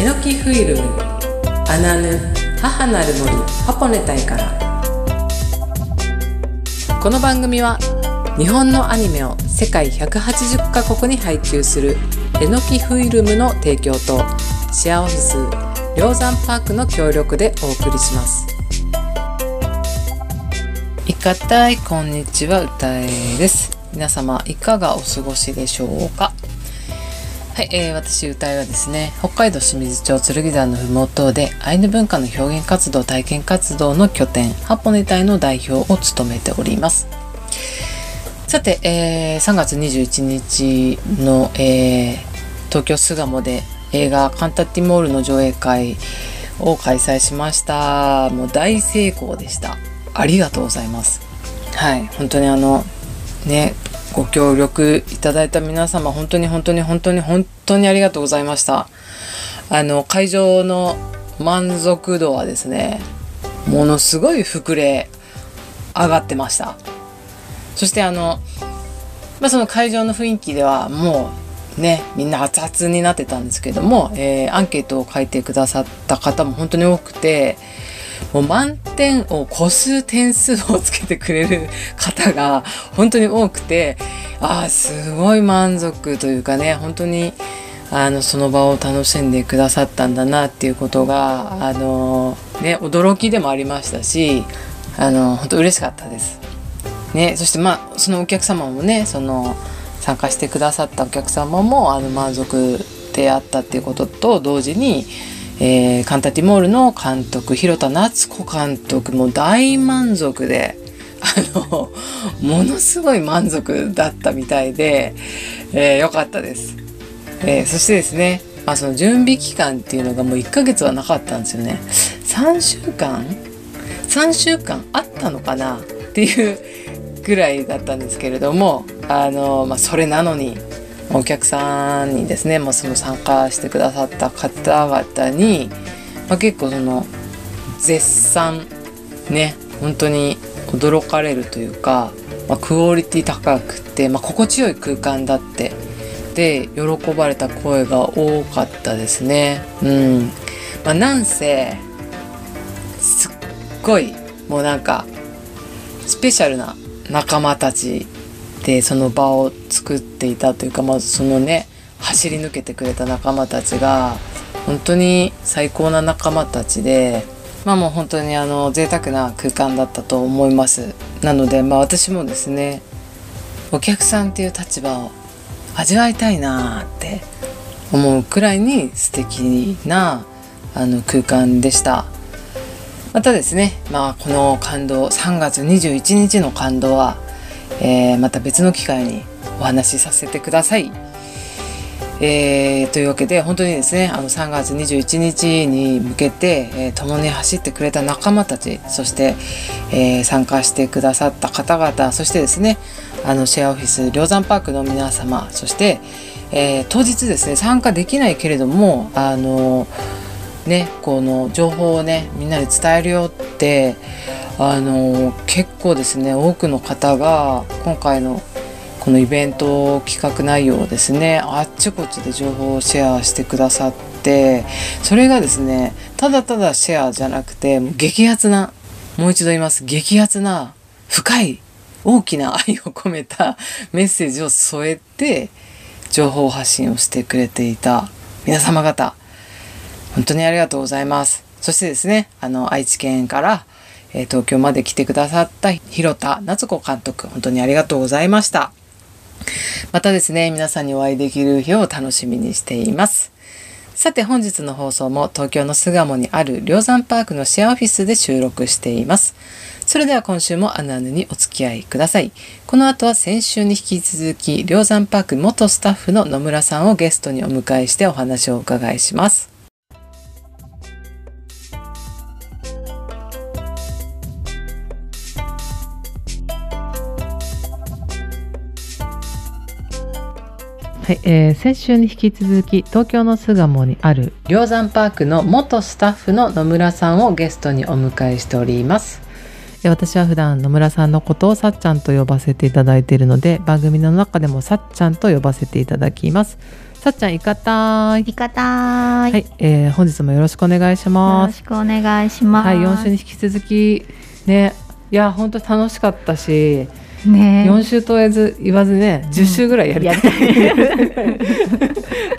エノキフイルムアナヌ母なる森ハポネタイからこの番組は日本のアニメを世界180カ国に配給するエノキフイルムの提供とシェアオフィス梁山パークの協力でお送りします。いかたいこんにちは歌えです。皆様いかがお過ごしでしょうか？はい、えー、私歌いはですね北海道清水町剣山のふもとでアイヌ文化の表現活動体験活動の拠点ハポネ隊の代表を務めております。さて、えー、3月21日の、えー、東京巣鴨で映画カンタッティモールの上映会を開催しました。もう大成功でした。ありがとうございます。はい本当にあのねご協力いただいた皆様本当に本当に本当に本当にありがとうございました。あの会場の満足度はですねものすごい膨れ上がってました。そしてあの、まあ、その会場の雰囲気ではもうねみんな熱々になってたんですけども、えー、アンケートを書いてくださった方も本当に多くてもう満点を超す点数をつけてくれる方が本当に多くてああすごい満足というかね本当にあのその場を楽しんでくださったんだなっていうことがあのね驚きでもありましたしあの本当嬉しかったです。ね、そしてまあそのお客様もねその参加してくださったお客様もあの満足であったっていうことと同時にえー、カンタティモールの監督広田夏子監督も大満足で あのものすごい満足だったみたいで、えー、よかったです、えー、そしてですね、まあ、その準備期間っていうのがもう1ヶ月はなかったんですよね。3週間？3週間あったのかな？っていうぐらいだったんですけれどもあの、まあ、それなのにお客さんにですね、まあ、その参加してくださった方々に、まあ、結構その絶賛ね本当に驚かれるというか、まあ、クオリティ高くて、まあ、心地よい空間だってで喜ばれた声が多かったですね。うんまあ、なんせすっごいもうなんかスペシャルな仲間たちでその場を作っていたというか、まあ、そのね走り抜けてくれた仲間たちが本当に最高な仲間たちでまあもう本当にあの贅沢な空間だったと思います。なのでまあ私もですねお客さんっていう立場を味わいたいなって思うくらいに素敵なあの空間でした。またですねまあこの感動3月21日の感動はえー、また別の機会にお話しさせてください。えー、というわけで本当にですねあの3月21日に向けて、えー、共に走ってくれた仲間たちそして、えー、参加してくださった方々そしてですねあのシェアオフィス梁山パークの皆様そして、え、当日ですね参加できないけれどもあのねこの情報をねみんなで伝えるよってあの結構ですね多くの方が今回のこのイベント企画内容をですねあっちこっちで情報をシェアしてくださってそれがですねただただシェアじゃなくて激アツなもう一度言います。激アツな深い大きな 愛を込めたメッセージを添えて情報発信をしてくれていた皆様方。本当にありがとうございます。そしてですねあの愛知県から東京まで来てくださった広田夏子監督、本当にありがとうございました。またですね、皆さんにお会いできる日を楽しみにしています。さて本日の放送も東京の巣鴨にある梁山パークのシェアオフィスで収録しています。それでは今週もアナアヌにお付き合いください。この後は先週に引き続き梁山パーク元スタッフの野村さんをゲストにお迎えしてお話をお伺いします。はい、えー、先週に引き続き東京の巣鴨にある梁山パークの元スタッフの野村さんをゲストにお迎えしております。私は普段野村さんのことをさっちゃんと呼ばせていただいているので番組の中でもさっちゃんと呼ばせていただきます。さっちゃんいかたい。いかたい、はい、えー、本日もよろしくお願いしよます。ろしくお願いします。はい4週に引き続きねいや本当に楽しかったし、ね4週と言わず言わずね10週ぐらいやりたい、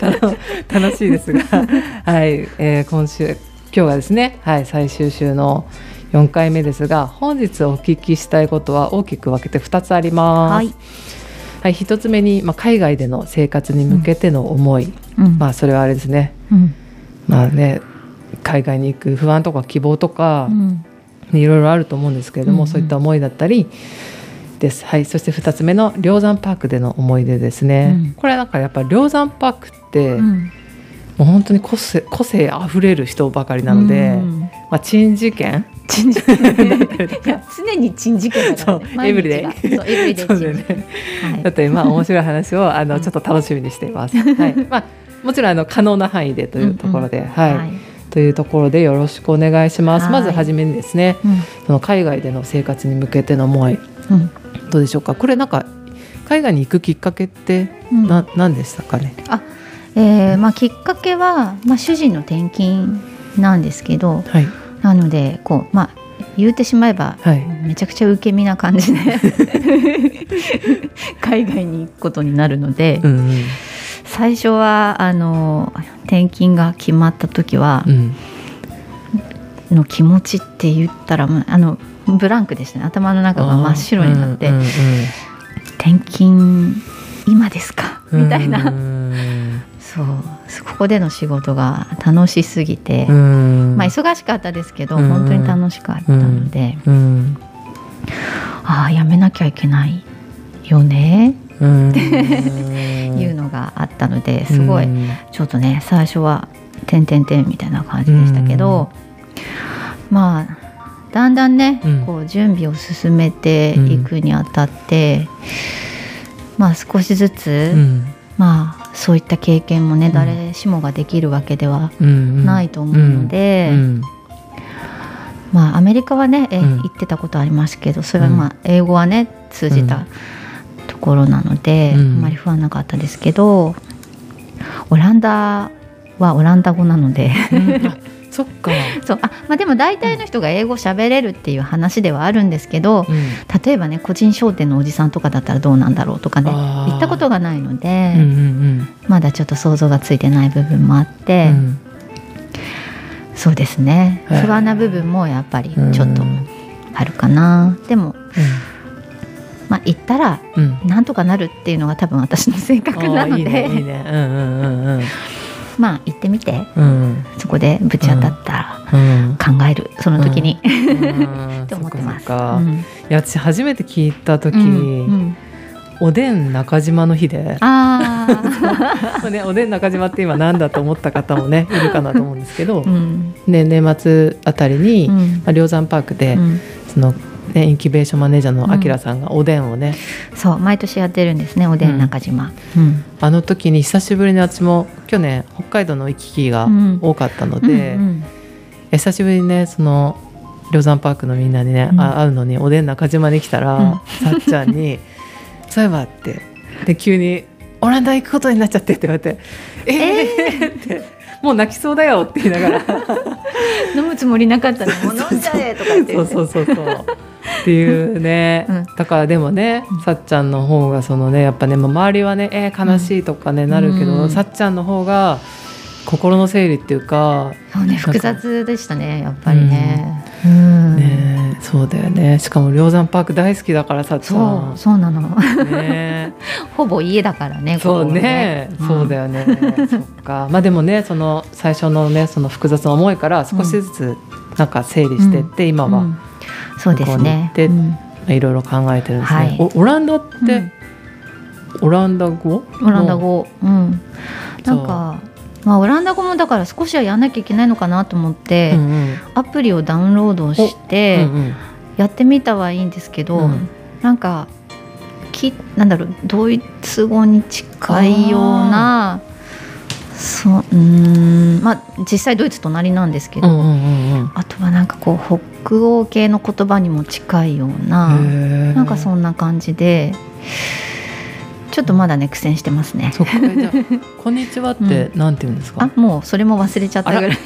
楽楽しいですが。はい、えー、今週今日はですねはい最終週の4回目ですが本日お聞きしたいことは大きく分けて2つあります。はい、はい、1つ目に、まあ、海外での生活に向けての思い、うん。まあそれはあれですね。うん。まあね海外に行く不安とか希望とか、いろいろあると思うんですけれども、うんうん。そういった思いだったりです。はい、そして2つ目の梁山パークでの思い出ですね。うん。これはなんかやっぱり梁山パークって、うん。もう本当に個性個性あふれる人ばかりなので、うん。まあ珍事件。珍事件。常に珍事件だから、ね、そう。エブリデイ。そうエブリデイそうだよ珍事件。ね。はい。だってまあ面白い話をあのちょっと楽しみにしています。はい、まあもちろんあの可能な範囲でというところで、はい、はい。というところでよろしくお願いします。はい。まずはじめにですね、うん。その海外での生活に向けての思い。うんどうでしょうか？これなんか海外に行くきっかけってうんでしたかね？えーまあ、きっかけは、まあ、主人の転勤なんですけどはいなのでこう、まあ、言うてしまえばはい。めちゃくちゃ受け身な感じで 海外に行くことになるので、うんうん最初はあの転勤が決まった時はうんの気持ちって言ったらあのブランクでしたね。頭の中が真っ白になって、うんうん転勤今ですか？うん。みたいな、うんそう。ここでの仕事が楽しすぎて、うん。まあ忙しかったですけど、うん。本当に楽しかったので、うん。ああやめなきゃいけないよね。うん。っ ていうのがあったのですごい。うん。ちょっとね最初は「てんてんてん」みたいな感じでしたけど、まあだんだんね、うん。こう準備を進めていくにあたって、まあ少しずつ、うん。まあそういった経験もね、ん。誰しもができるわけではうんないと思うので、うんまあアメリカはね、えうん。行ってたことありますけどそれはまあ英語はね通じたところなので、うん。あんまり不安なかったですけどオランダはオランダ語なので そっか。そう。あ、まあ、でも大体の人が英語喋れるっていう話ではあるんですけどうん。例えばね個人商店のおじさんとかだったらどうなんだろうとかね行ったことがないので、うんうんまだちょっと想像がついてない部分もあって、うん。そうですね。不安な部分もやっぱりうんちょっとあるかな、でもまあ行ったらうんうん。なんとかなるっていうのが多分私の性格なので。あーいいねいいね。うんうんうんまあ行ってみて。うん。そこでぶち当たったらうん。考える。その時に、うん。思ってます。いや私初めて聞いた時、うんうん。おでん中島の日で、ね、おでん中島って今なんだと思った方もね いるかなと思うんですけど、うん。ね、年末あたりに、うん。まあ、梁山パークで、うん。そのね、インキュベーションマネージャーのあきらさんがおでんをね、そう毎年やってるんですねおでん中島、うん。あの時に久しぶりに私も去年北海道の行き来が多かったので、うん久しぶりにねその梁山パークのみんなにね、会うのにおでん中島に来たら、うん。さっちゃんに「そういえば」って。で急に「オランダ行くことになっちゃって」って言われて「えーって「もう泣きそうだよ」って言いながら。飲むつもりなかったのにもう飲んじゃえとか言って。そうそうそうそうっていうね、うん。だからでもね、さっちゃんの方がそのねやっぱねまあ周りはねえー悲しいとかね、なるけど、うん。さっちゃんの方が心の整理っていうか、そうね複雑でしたねやっぱりね。うん。ねそうだよね。しかも梁山パーク大好きだからさっちゃそうそうなの。んね。ほぼ家だからねそうね、そうだよよね。そっか。まあでもねその最初のねその複雑な思いから少しずつなんか整理してって、今は、そうですね。ここに行ってうん。まあいろいろ考えてるんですね、はい。おオランダって、うん。オランダ語？オランダ語。うん。なんかまあオランダ語もだから少しはやんなきゃいけないのかなと思って、うんうん。アプリをダウンロードしてやってみたはいいんですけど、うん。なんかきなんだろうドイツ語に近いようなそううーんまあ実際ドイツ隣なんですけど、あとはなんかこう北欧系の言葉にも近いようななんかそんな感じでちょっとまだね苦戦してますね。こんにちはってなんて言うんですか、あもうそれも忘れちゃったぐらい。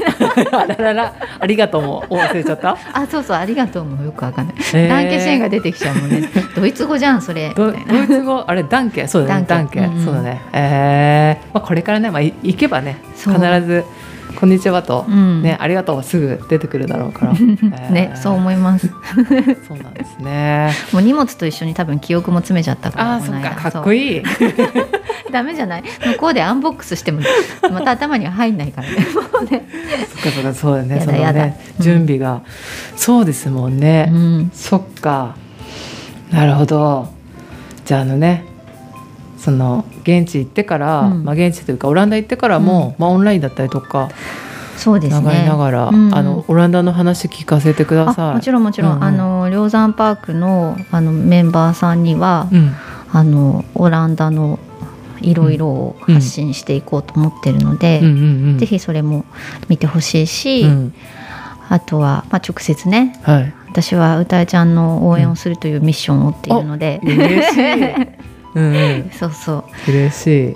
あら。ららありがとうも。忘れちゃった？あそうそう。ありがとうも。よくわかんない、えー。ダンケシェンが出てきちゃうもんね。ドイツ語じゃんそれ。ドイツ語？あれダンケ？そうだね。ダンケ、そうだね。えー。まあ、これからね、まあ、い行けばね必ず「こんにちは」と、うん。ね「ありがとう」はすぐ出てくるだろうから、えー。ねそう思います。そうなんですね。もう荷物と一緒に多分記憶も詰めちゃったからああそっかかっいこいい。ダメじゃない？向こうでアンボックスしてもまた頭には入んないからね。ね。そっかそっかそうだね。そのねうん。準備が、そうですもんね、うん。そっか。なるほど。じゃああのねその現地行ってから、うん。まあ、現地というかオランダ行ってからも、まあ、オンラインだったりとかそうですね。流れながら、うん。あのオランダの話聞かせてください。あもちろんもちろん、うんうん。あの梁山パークのあのメンバーさんには、うん。あのオランダのいろいろを発信していこうと思ってるので、うんうんうん、ぜひそれも見てほしいし、うん。あとは、まあ、直接ねはい、私は歌えちゃんの応援をするというミッションを負っているので、嬉しい、うんうん、そうそう嬉しい。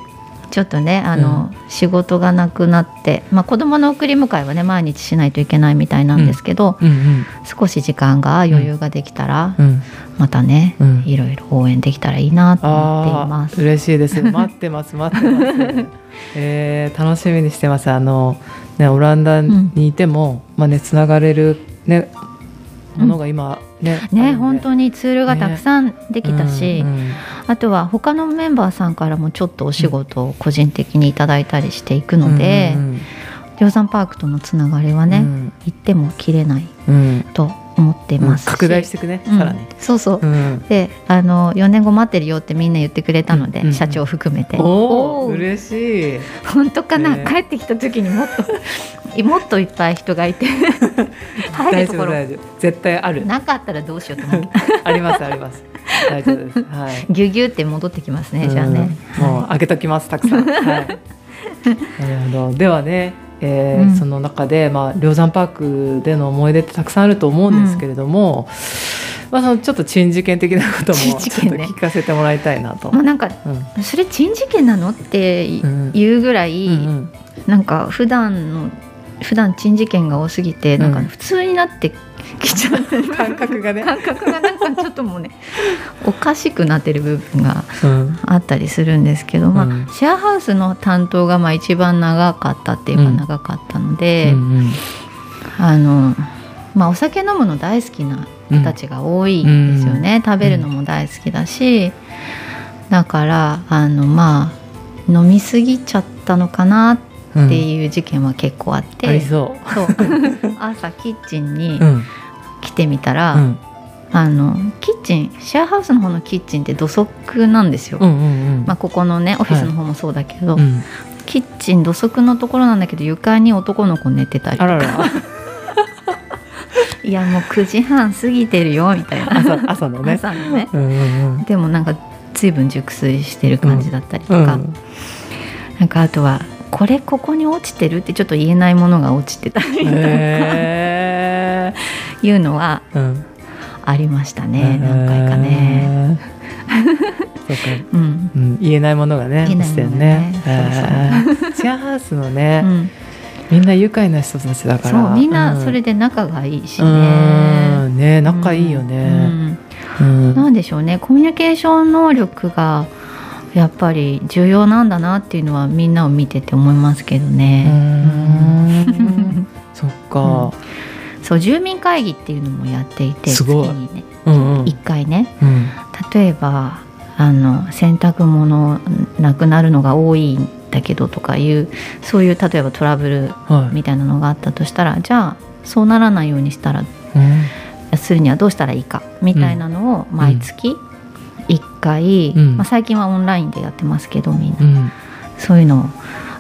ちょっとねあの、仕事がなくなって、まあ、子供の送り迎えはね毎日しないといけないみたいなんですけど、うん少し時間が余裕ができたら、うんうん、またね、うんいろいろ応援できたらいいなと思っています。嬉しいです。待ってます待ってます。えー、楽しみにしてます。あのねオランダにいても、まあねつながれるねものが今ね、ね本当にツールがたくさんできたし、うんうんあとは他のメンバーさんからもちょっとお仕事を個人的にいただいたりしていくので、うんうん梁山パークとのつながりはね、うん。行っても切れないうん。と思ってます。し、拡大していくね、うん。さらに。そうそう、うん。であの4年後待ってるよってみんな言ってくれたので、うんうん。社長含めて。おお嬉しい。本当かな、ね。帰ってきた時にもっともっといっぱい人がいて 入大るところ丈夫大丈夫絶対ある。なかったらどうしようと思ってありますあります。大丈夫です。はい。ギュギュって戻ってきますね、じゃあねうんもう開けときますたくさん。はい。なるほど。ではね、えーうんその中でまあ梁山パークでの思い出ってたくさんあると思うんですけれども、まあそのちょっと珍事件的なことも ちょっと聞かせてもらいたいなと。もうなんかうんそれ珍事件なのってうん言うぐらい、うんうんなんか普段の普段珍事件が多すぎてなんかうん普通になってきちゃう、感覚がね。感覚がなんかちょっともうねおかしくなってる部分がうん。あったりするんですけど、まあうんシェアハウスの担当がまあ一番長かったっていうかうん。長かったので、うんうん。あのまあお酒飲むの大好きな人たちが多いですよね、食べるのも大好きだしだからあのまあ飲みすぎちゃったのかなっていう事件は結構あって、ありそそう。朝キッチンにう。うん。来てみたら、うん。あのキッチンシェアハウスの方のキッチンって土足なんですよ、うんうんうん。まあ、ここのねオフィスの方もそうだけど、うん。キッチン土足のところなんだけど床に男の子寝てたりとか。あらら。いやもう9時半過ぎてるよみたいな。朝朝のね。朝のね。うんうんうん。でもなんか随分熟睡してる感じだったりとか、うん。なんかあとはこれここに落ちてるってちょっと言えないものが落ちてたりとか。へいうのはありましたね。何回かね。そうか、うん。うん、言えないものがね言えないものがね。落ちてるね。シェアハウスのね、うん、みんな愉快な人たちだから。そうみんなそれでで仲がいいしうね。ん。ね仲いいよね、うん。うん。なんでしょうね。コミュニケーション能力がやっぱり重要なんだなっていうのはみんなを見てて思いますけどうね。ん。そっか、そう住民会議っていうのもやっていてすごい。月にね。うんうん。1回ね。うん。例えばあの洗濯物なくなるのが多いんだけどとかいうそういう例えばトラブルはい。みたいなのがあったとしたらじゃあそうならないようにしたらうん。するにはどうしたらいいかみたいなのを毎月1回、うん。まあ、最近はオンラインでやってますけどみんな。うん。そういうのを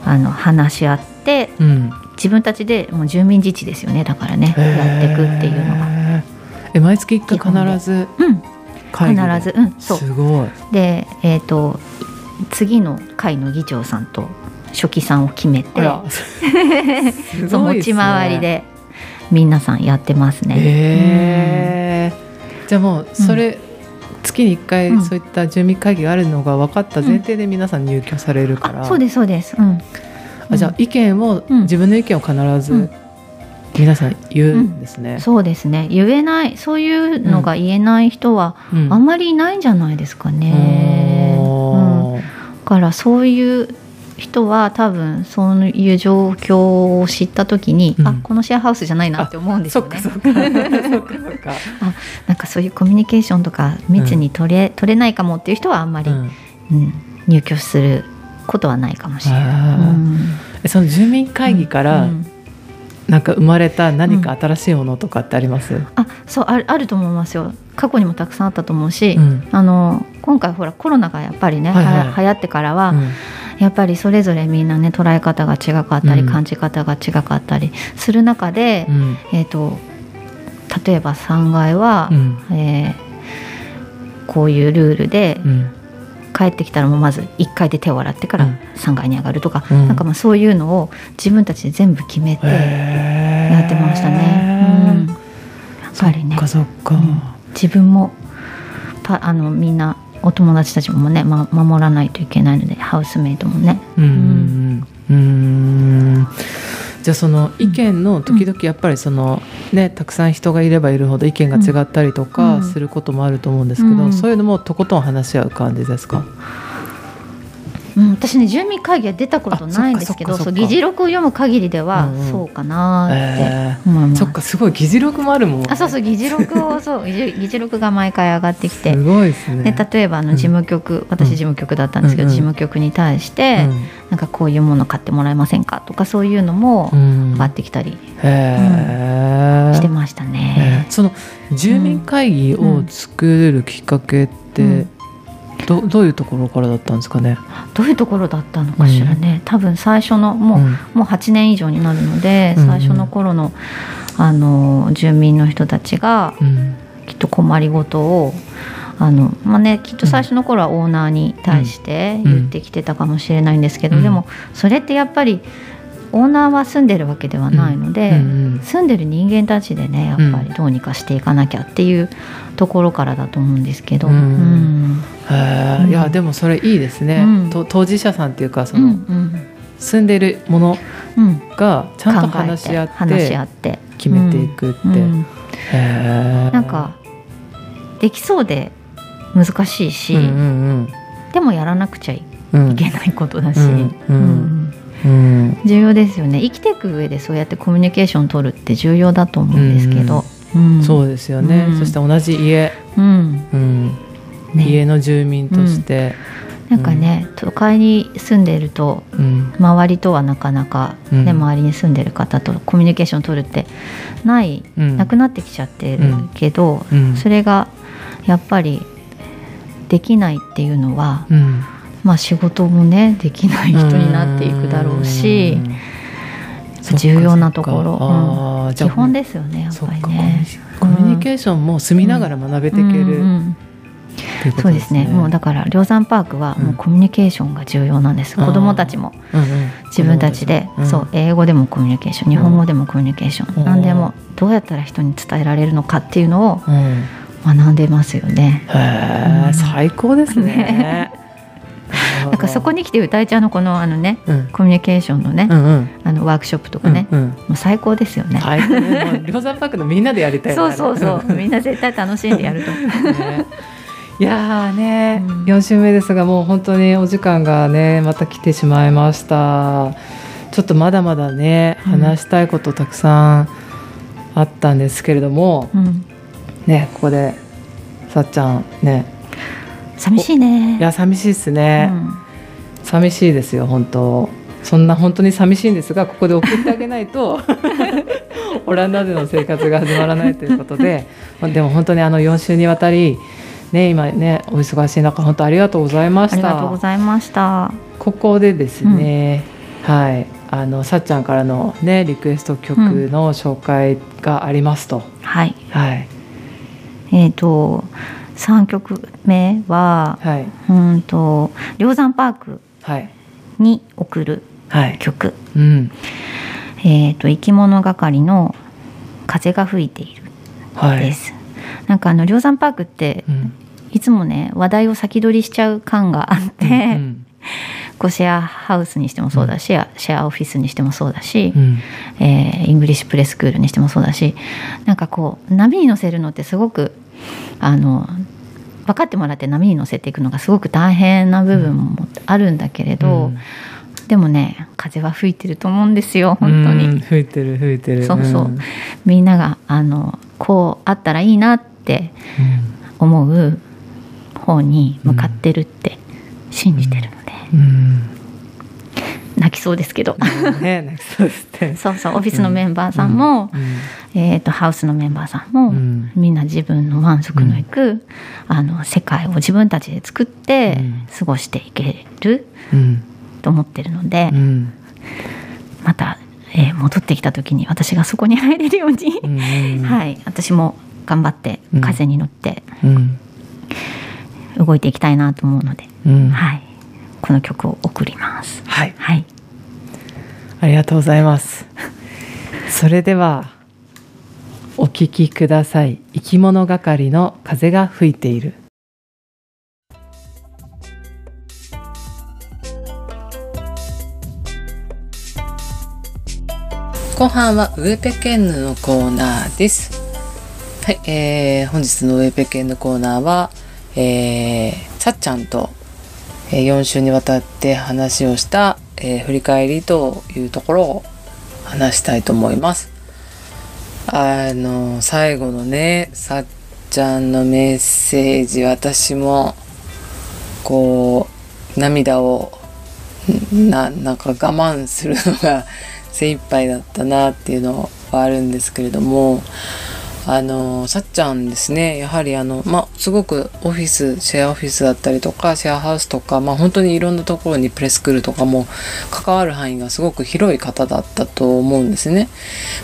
あの話し合ってうん。自分たちでもう住民自治ですよねだからねやっていくっていうのが。え毎月一回必ずうん、必ず。うんそう。すごい。でえっ、と次の会の議長さんと書記さんを決めてあら。すそう持ち回りで皆さんやってますね。へえじゃあもうそれ、月に1回そういった住民会議があるのが分かった前提で皆さん入居されるから、そうですそうです、うん、あじゃあ意見を、うん。自分の意見を必ずうん。皆さん言うんですね。そうですね。言えないそういうのが言えない人はうん。あんまりいないんじゃないですかね、からそういう人は多分そういう状況を知った時に、うん。あこのシェアハウスじゃないなって思うんですよね。そっか。なんかそういうコミュニケーションとか密に取れ,、取れないかもっていう人はあんまり、うん。うん入居することはないかもしれない。その住民会議からうん。なんか生まれた何か新しいものとかってあります？あそうあるあると思いますよ過去にもたくさんあったと思うし、うん。あの今回ほらコロナがやっぱりね、はいはい。は流行ってからは、うん。やっぱりそれぞれみんなね捉え方が違かったり、うん感じ方が違かったりする中で、うん。えー、と例えば3階は、うん。えーこういうルールで、うん。帰ってきたらもうまず1階で手を洗ってからうん。3階に上がるとか、うん。なんかまあそういうのを自分たちで全部決めてやってましたね。うん、やっぱりね。そっかそっか。うん自分もパあのみんなお友達たちもね、ま、守らないといけないのでハウスメイトもね。うんうんうん。じゃあその意見の時々やっぱりそのねたくさん人がいればいるほど意見が違ったりとうかん。することもあると思うんですけど、うん。そういうのもとことん話し合う感じですか？うん、私ね住民会議は出たことないんですけどあそう議事録を読む限りではうんうん。そうかなえって思います。そっかすごい議事録もあるもん、ね。あそうそう議事録をそう議事録が毎回上がってきて。すごいですね。で例えばあの事務局、私事務局だったんですけど、うんうん。事務局に対して、なんかこういうもの買ってもらえませんかとかそういうのもうん。上がってきたりへえ、してましたね。えー。その住民会議を作るきっかけって、うんどどういうところからだったんですかね？どういうところだったのかしらね、多分最初のもう,、うん。もう8年以上になるので、うん。うん最初の頃のあの住民の人たちがうん。きっと困りごとをあの、まあね、きっと最初の頃はオーナーに対して言ってきてたかもしれないんですけど、うん。でもそれってやっぱりオーナーは住んでるわけではないので、うんうん住んでる人間たちでねやっぱりどうにかしていかなきゃっていうところからだと思うんですけど。うん。うん。いやでもそれいいですね、当事者さんっていうかそうんの、うん。住んでいるものうん。がちゃんと話し合って話し合って。決めていくって、うん。なんかできそうで難しいし、うんうんでもやらなくちゃいうんうんけないことだし、うんうんうん。うん重要ですよね。生きていく上でそうやってコミュニケーション取るって重要だと思うんですけど、うん。そうですよね、うん。そして同じ家、うん。うん。ね。家の住民として、なんかね、都会に住んでいるとうん。周りとはなかなか、うん。ね周りに住んでる方とコミュニケーション取るってない、うん。なくなってきちゃってるけど、うん。それがやっぱりできないっていうのは、うんまあ、仕事もねできない人になっていくだろうし重要なところ。そっか。あーじゃあ基本ですよねやっぱりね。コミュニケーションも住みながら学べていける、そうですすね。ねもうだから梁山パークはもうコミュニケーションが重要なんです、うん子どもたちも。うんうん。自分たちで、うんそう英語でもコミュニケーション日本語でもコミュニケーション、うん何でもどうやったら人に伝えられるのかっていうのをうん。学んでますよね。うん。最高ですね。なんかそこに来て歌いちゃんのこのあのねうん。コミュニケーションのね、うんうん。あのワークショップとうかね、んうん。もう最高ですよね。最高ね。もう梁山パークのみんなでやりたいな。そうそうそう。みんな絶対楽しんでやると。思う。ね。いやーね、うん。4週目ですがもう本当にお時間がねまた来てしまいました。ちょっとまだまだねうん。話したいことたくさんあったんですけれども、うん、ねここでさっちゃんね寂しいね。いや寂しいですね、うん。寂しいですよ本当。そんな本当に寂しいんですがここで送ってあげないと オランダでの生活が始まらないということで。まあでも本当にあの4週にわたりね今ねお忙しい中本当ありがとうございました。ありがとうございました。ここでですね、はい。あのさっちゃんからのねリクエスト曲の紹介がありますと、はい。はい。えっ、と三曲目ははい。うんと梁山パークはい。に送るはい。曲。うん。えっ、と生き物係の風が吹いているはい。です。なんかあの梁山パークってうん。いつもね話題を先取りしちゃう感があって、うんこうシェアハウスにしてもそうだし、シェアオフィスにしてもそうだし、うん。えーイングリッシュプレスクールにしてもそうだしなんかこう波に乗せるのってすごくあの分かってもらって波に乗せていくのがすごく大変な部分もあるんだけれど、うん。でもね風は吹いてると思うんですよ本当に。うん吹いてる吹いてる。そうそう。ん。みんながあのこうあったらいいなって思う方に向かってるって信じてるので、うん泣きそうですけど、うんね泣きそうですね そうそうオフィスのメンバーさんも、えー、とハウスのメンバーさんも、うん。みんな自分の満足のいく、あの世界を自分たちで作ってうん。過ごしていけるうん。と思ってるので、うん。また、えー戻ってきた時に私がそこに入れるように、うん。はい、私も頑張ってうん。風に乗ってうん。動いていきたいなと思うので、うん。はい、この曲を送ります。はいはい、ありがとうございます。それではお聞きください。生き物係の風が吹いている。後半はウエペケンヌのコーナーです。はい、えー、本日のウエペケンヌコーナーは、えー、さっちゃんとえー4週にわたって話をした、え振り返りというところを話したいと思います。あの最後のねさっちゃんのメッセージ私もこう涙をななんか我慢するのが精一杯だったなっていうのはあるんですけれどもあのさっちゃんですねやはりあのまあすごくオフィスシェアオフィスだったりとかシェアハウスとかまあ本当にいろんなところにプレスクールとかも関わる範囲がすごく広い方だったと思うんですね。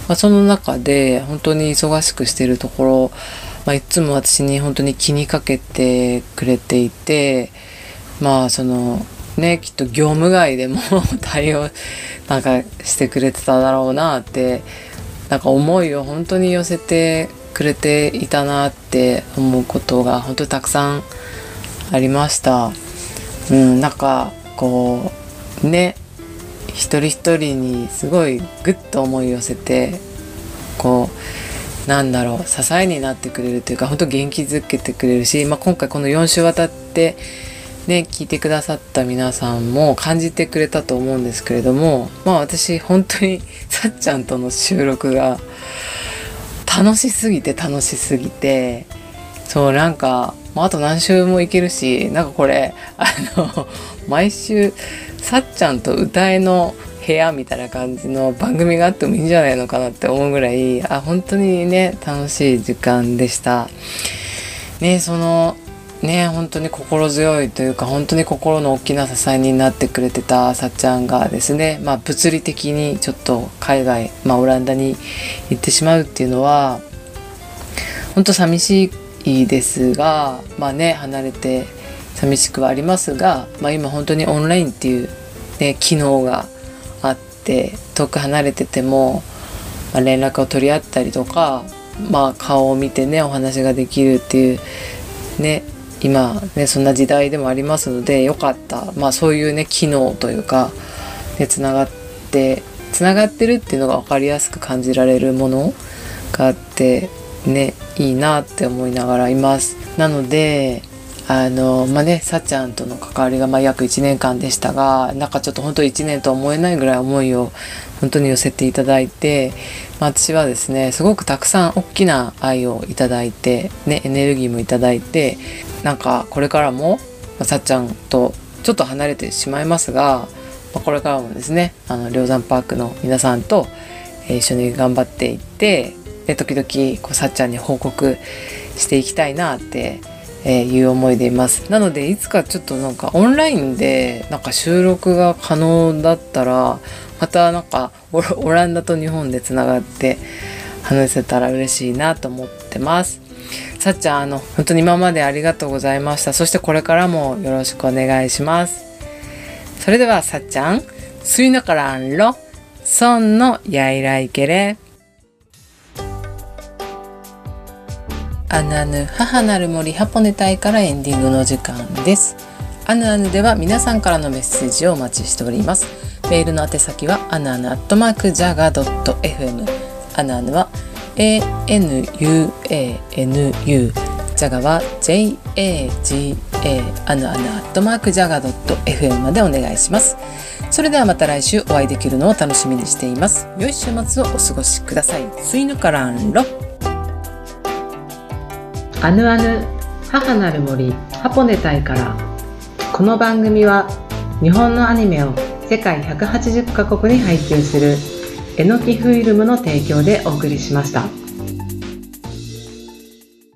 ま、その中で本当に忙しくしてるところ、まあ、いつも私に本当に気にかけてくれていてまあそのねきっと業務外でも 対応なんかしてくれてただろうなってなんか思いを本当に寄せてくれていたなって思うことが本当たくさんありました。うん、なんかこうね一人一人にすごいグッと思い寄せてこうなんだろう支えになってくれるというか本当元気づけてくれるし、まあ、今回この4週渡ってね聞いてくださった皆さんも感じてくれたと思うんですけれどもまあ私本当にさっちゃんとの収録が楽しすぎて楽しすぎてそうなんか、まあ、あと何週もいけるしなんかこれあの毎週さっちゃんと歌えの部屋みたいな感じの番組があってもいいんじゃないのかなって思うぐらいあ本当にね楽しい時間でした。ねそのね本当に心強いというか本当に心の大きな支えになってくれてたさっちゃんがですね、まあ、物理的にちょっと海外、まあ、オランダに行ってしまうっていうのは本当寂しいですがまあね離れて寂しくはありますが、まあ、今本当にオンラインっていう、ね、機能があって遠く離れてても、まあ、連絡を取り合ったりとか、まあ、顔を見てねお話ができるっていうね今ねそんな時代でもありますのでよかった、まあ、そういうね機能というかつながってつながってるっていうのが分かりやすく感じられるものがあってねいいなって思いながらいます。なのであのまあねさっちゃんとの関わりがま約1年間でしたがなんかちょっと本当1年とは思えないぐらい思いを本当に寄せていただいて、まあ、私はですねすごくたくさん大きな愛をいただいて、ね、エネルギーもいただいてなんかこれからも、まあ、さっちゃんとちょっと離れてしまいますが、まあ、これからもですねあの梁山パークの皆さんと、一緒に頑張っていってで時々こうさっちゃんに報告していきたいなって、えーいう思いでいます。なのでいつかちょっとなんかオンラインでなんか収録が可能だったらまたなんかオラオランダと日本でつながって話せたら嬉しいなと思ってます。さっちゃんあの本当に今までありがとうございました。そしてこれからもよろしくお願いします。それではさっちゃんスイナからんろそんのやいらいけれアヌアヌ母なる森ハポネ隊からエンディングの時間です。アヌアヌでは皆さんからのメッセージをお待ちしております。メールの宛先はアヌアヌアットマークジャガドット FM アヌアヌは ANUANU ジャガは JAGA アヌアヌアットマークジャガドット FM までお願いします。それではまた来週お会いできるのを楽しみにしています。良い週末をお過ごしください。スイヌカランロアヌアヌ母なる森ハポネタイからこの番組は日本のアニメを世界180カ国に配給するえのきフィルムの提供でお送りしました。